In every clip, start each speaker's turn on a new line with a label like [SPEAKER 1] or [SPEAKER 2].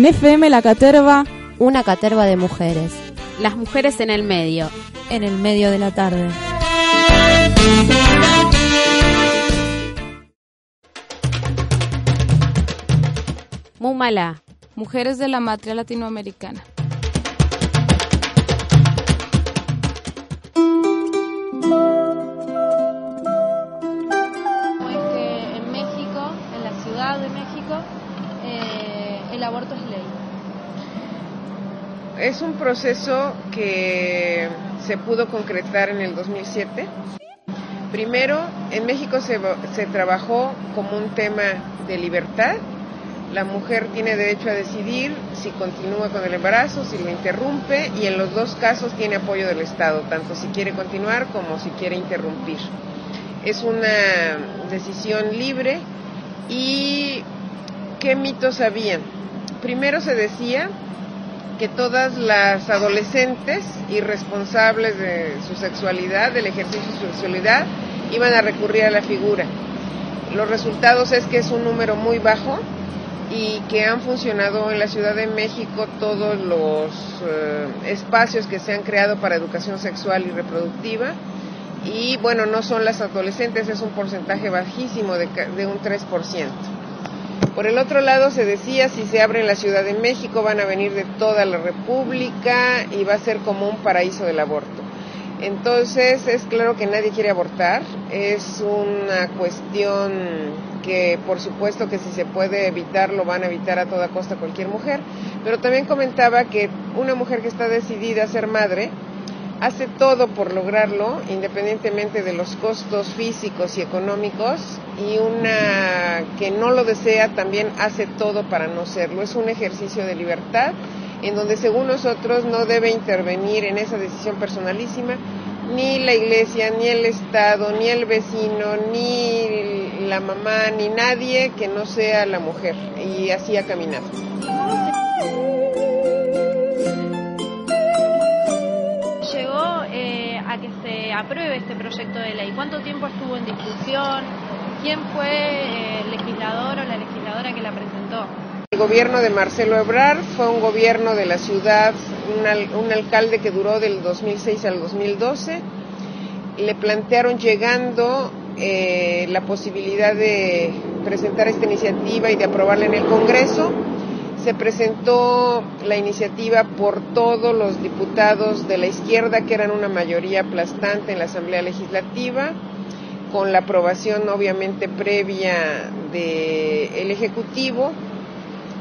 [SPEAKER 1] En FM La Caterva,
[SPEAKER 2] una caterva de mujeres.
[SPEAKER 3] Las mujeres en el medio.
[SPEAKER 1] En el medio de la tarde.
[SPEAKER 3] Mumala.
[SPEAKER 4] Mujeres de la Matria Latinoamericana.
[SPEAKER 5] en México, en la Ciudad de México, eh, el aborto es ley.
[SPEAKER 6] Es un proceso que se pudo concretar en el 2007. Primero, en México se, se trabajó como un tema de libertad. La mujer tiene derecho a decidir si continúa con el embarazo, si lo interrumpe y en los dos casos tiene apoyo del Estado, tanto si quiere continuar como si quiere interrumpir. Es una decisión libre y ¿qué mitos habían? Primero se decía que todas las adolescentes irresponsables de su sexualidad, del ejercicio de su sexualidad, iban a recurrir a la figura. Los resultados es que es un número muy bajo y que han funcionado en la Ciudad de México todos los eh, espacios que se han creado para educación sexual y reproductiva. Y bueno, no son las adolescentes, es un porcentaje bajísimo de, de un 3%. Por el otro lado, se decía, si se abre la Ciudad de México, van a venir de toda la República y va a ser como un paraíso del aborto. Entonces, es claro que nadie quiere abortar, es una cuestión que por supuesto que si se puede evitar, lo van a evitar a toda costa cualquier mujer, pero también comentaba que una mujer que está decidida a ser madre, hace todo por lograrlo, independientemente de los costos físicos y económicos, y una que no lo desea también hace todo para no serlo. Es un ejercicio de libertad en donde según nosotros no debe intervenir en esa decisión personalísima ni la iglesia, ni el Estado, ni el vecino, ni la mamá, ni nadie que no sea la mujer. Y así ha caminado.
[SPEAKER 5] Apruebe este proyecto de ley. ¿Cuánto tiempo estuvo en discusión? ¿Quién fue eh, el legislador o la legisladora que la presentó?
[SPEAKER 6] El gobierno de Marcelo Ebrard fue un gobierno de la ciudad, un, un, alcalde que duró del 2006 al 2012. Le plantearon llegando eh, la posibilidad de presentar esta iniciativa y de aprobarla en el Congreso. Se presentó la iniciativa por todos los diputados de la izquierda, que eran una mayoría aplastante en la Asamblea Legislativa, con la aprobación obviamente previa del Ejecutivo.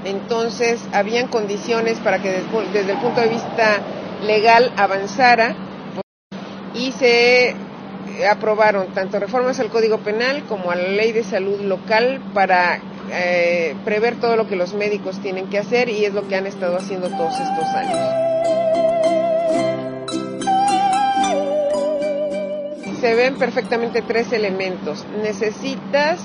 [SPEAKER 6] Entonces, habían condiciones para que desde el punto de vista legal avanzara y se aprobaron tanto reformas al Código Penal como a la Ley de Salud Local para eh, prever todo lo que los médicos tienen que hacer y es lo que han estado haciendo todos estos años. Se ven perfectamente tres elementos. Necesitas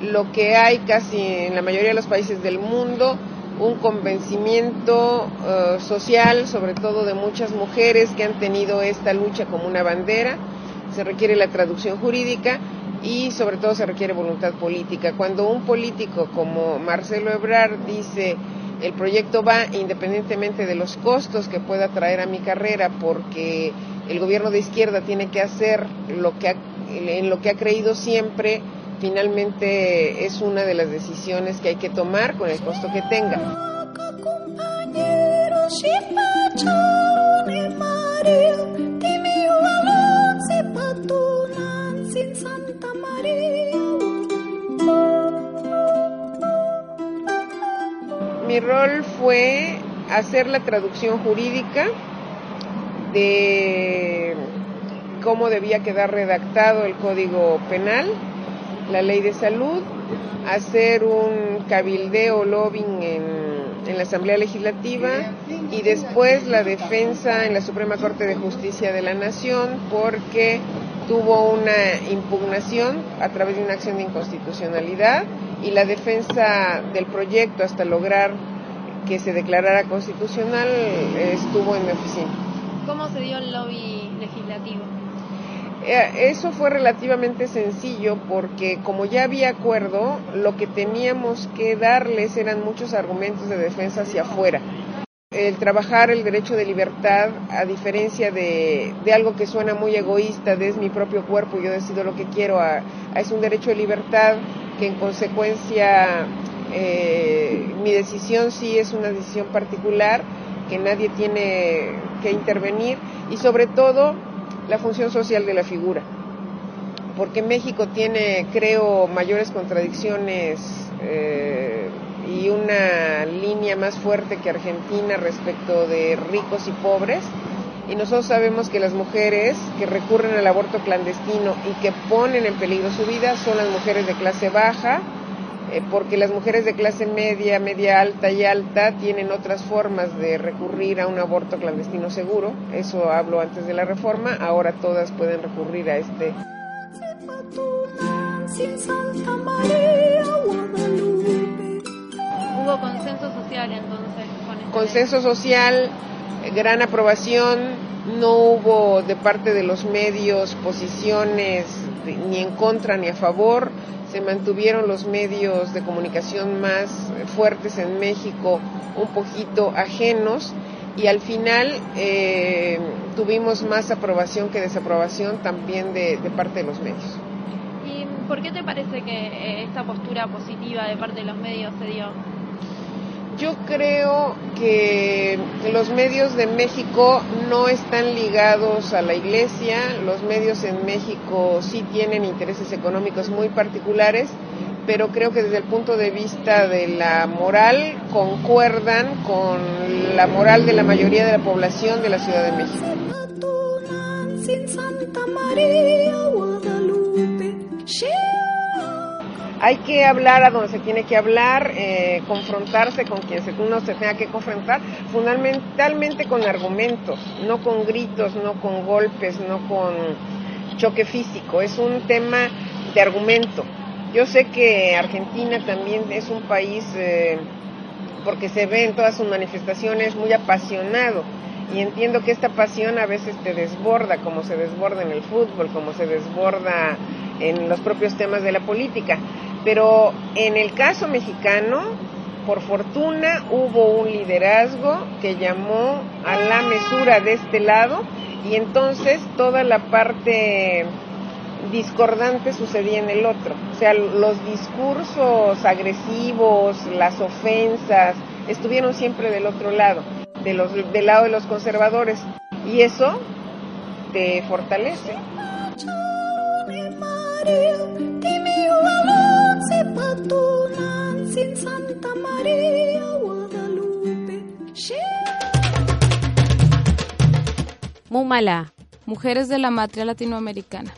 [SPEAKER 6] lo que hay casi en la mayoría de los países del mundo, un convencimiento uh, social, sobre todo de muchas mujeres que han tenido esta lucha como una bandera. Se requiere la traducción jurídica y sobre todo se requiere voluntad política. Cuando un político como Marcelo Ebrard dice el proyecto va independientemente de los costos que pueda traer a mi carrera porque el gobierno de izquierda tiene que hacer lo que ha, en lo que ha creído siempre finalmente es una de las decisiones que hay que tomar con el costo que tenga. Fue hacer la traducción jurídica de cómo debía quedar redactado el Código Penal la ley de salud, hacer un cabildeo lobbying en, en, la Asamblea Legislativa y después la defensa en la Suprema Corte de Justicia de la Nación porque tuvo una impugnación a través de una acción de inconstitucionalidad y la defensa del proyecto hasta lograr que se declarara constitucional estuvo en mi oficina.
[SPEAKER 5] ¿Cómo se dio el lobby legislativo?
[SPEAKER 6] Eh, eso fue relativamente sencillo porque como ya había acuerdo, lo que teníamos que darles eran muchos argumentos de defensa hacia afuera. El trabajar el derecho de libertad, a diferencia de, algo que suena muy egoísta, de es mi propio cuerpo, yo decido lo que quiero, es un derecho de libertad que en consecuencia eh, mi decisión sí es una decisión particular, que nadie tiene que intervenir y sobre todo la función social de la figura. Porque México tiene, creo, mayores contradicciones eh, y una línea más fuerte que Argentina respecto de ricos y pobres. Y nosotros sabemos que las mujeres que recurren al aborto clandestino y que ponen en peligro su vida son las mujeres de clase baja, eh, porque las mujeres de clase media, media alta y alta tienen otras formas de recurrir a un aborto clandestino seguro. Eso hablo antes de la reforma. Ahora todas pueden recurrir a este.
[SPEAKER 5] Hubo consenso social entonces con este
[SPEAKER 6] Consenso social, gran aprobación. No hubo de parte de los medios posiciones ni en contra ni a favor se mantuvieron los medios de comunicación más fuertes en México un poquito ajenos y al final eh, tuvimos más aprobación que desaprobación también de, de, parte de los medios.
[SPEAKER 5] ¿Y por qué te parece que eh, esta postura positiva de parte de los medios se dio?
[SPEAKER 6] Yo creo que los medios de México no están ligados a la iglesia, los medios en México sí tienen intereses económicos muy particulares, pero creo que desde el punto de vista de la moral concuerdan con la moral de la mayoría de la población de la Ciudad de México. Hay que hablar a donde se tiene que hablar, eh, confrontarse con quien uno se tenga que confrontar, fundamentalmente con argumentos, no con gritos, no con golpes, no con choque físico. Es un tema de argumento. Yo sé que Argentina también es un país, eh, porque se ve en todas sus manifestaciones, muy apasionado. Y entiendo que esta pasión a veces te desborda, como se desborda en el fútbol, como se desborda en los propios temas de la política. Pero en el caso mexicano, por fortuna, hubo un liderazgo que llamó a la mesura de este lado y entonces toda la parte discordante sucedía en el otro. O sea, los discursos agresivos, las ofensas, estuvieron siempre del otro lado, de los, del lado de los conservadores. Y eso te fortalece.
[SPEAKER 1] Santa María Guadalupe.
[SPEAKER 3] Mumala.
[SPEAKER 4] Mujeres de la Matria Latinoamericana.